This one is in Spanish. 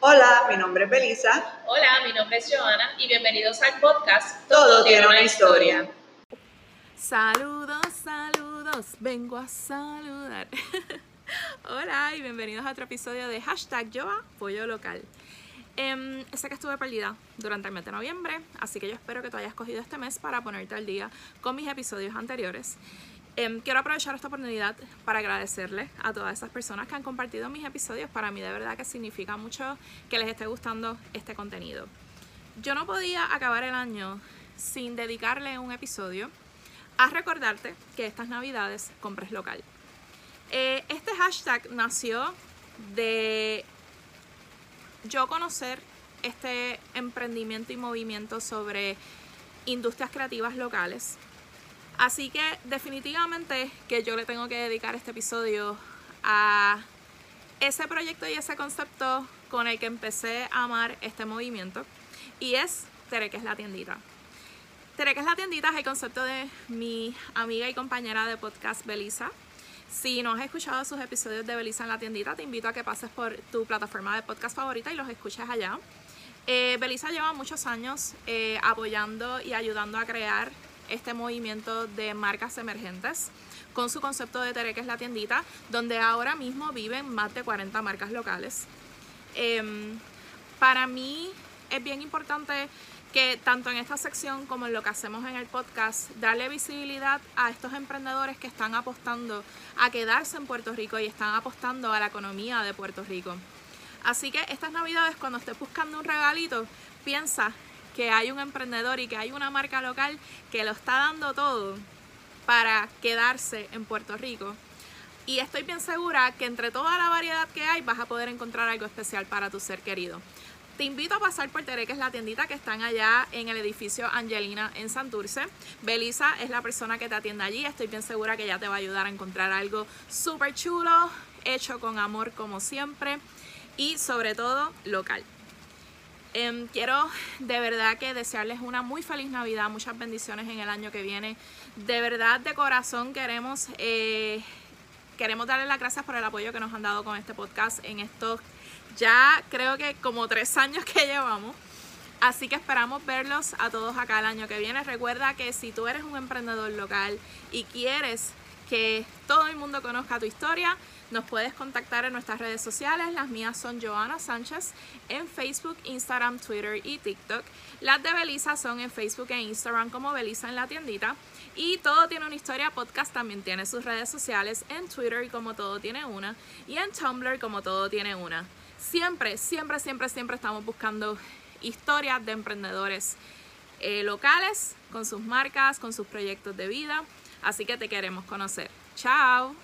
Hola, mi nombre es Belisa. Hola, mi nombre es Joana y bienvenidos al podcast Todo, tiene una historia. Saludos, saludos, vengo a saludar. Hola y bienvenidos a otro episodio de hashtag Yoa Pollo Local. Em, sé que estuve perdida durante el mes de noviembre, así que yo espero que tú hayas cogido este mes para ponerte al día con mis episodios anteriores. Em, quiero aprovechar esta oportunidad para agradecerle a todas esas personas que han compartido mis episodios. Para mí de verdad que significa mucho que les esté gustando este contenido. Yo no podía acabar el año sin dedicarle un episodio a recordarte que estas navidades compres local. Eh, este hashtag nació de yo conocer este emprendimiento y movimiento sobre industrias creativas locales. Así que definitivamente que yo le tengo que dedicar este episodio a ese proyecto y ese concepto con el que empecé a amar este movimiento y es Tere, que es la tiendita. Tere, que es la tiendita es el concepto de mi amiga y compañera de podcast Belisa, si no has escuchado sus episodios de Belisa en la tiendita, te invito a que pases por tu plataforma de podcast favorita y los escuches allá. Eh, Belisa lleva muchos años eh, apoyando y ayudando a crear este movimiento de marcas emergentes con su concepto de Tere, que es la tiendita, donde ahora mismo viven más de 40 marcas locales. Em, para mí es bien importante que tanto en esta sección como en lo que hacemos en el podcast, darle visibilidad a estos emprendedores que están apostando a quedarse en Puerto Rico y están apostando a la economía de Puerto Rico. Así que estas navidades, cuando estés buscando un regalito, piensa que hay un emprendedor y que hay una marca local que lo está dando todo para quedarse en Puerto Rico. Y estoy bien segura que entre toda la variedad que hay vas a poder encontrar algo especial para tu ser querido. Te invito a pasar por Tere, que es la tiendita que están allá en el edificio Angelina en Santurce. Belisa es la persona que te atiende allí. Estoy bien segura que ella te va a ayudar a encontrar algo súper chulo, hecho con amor como siempre y sobre todo local. Em, quiero de verdad que desearles una muy feliz Navidad, muchas bendiciones en el año que viene. De verdad, de corazón queremos, eh, queremos darles las gracias por el apoyo que nos han dado con este podcast en estos ya creo que como tres años que llevamos. Así que esperamos verlos a todos acá el año que viene. Recuerda que si tú eres un emprendedor local y quieres que todo el mundo conozca tu historia, nos puedes contactar en nuestras redes sociales. Las mías son Joana Sánchez en Facebook, Instagram, Twitter y TikTok. Las de Belisa son en Facebook e Instagram como Belisa en la tiendita. Y Todo tiene una historia podcast también tiene sus redes sociales en Twitter como Todo tiene una y en Tumblr como Todo tiene una. Siempre, siempre, siempre, siempre estamos buscando historias de emprendedores eh, locales con sus marcas, con sus proyectos de vida. Así que te queremos conocer. Chao.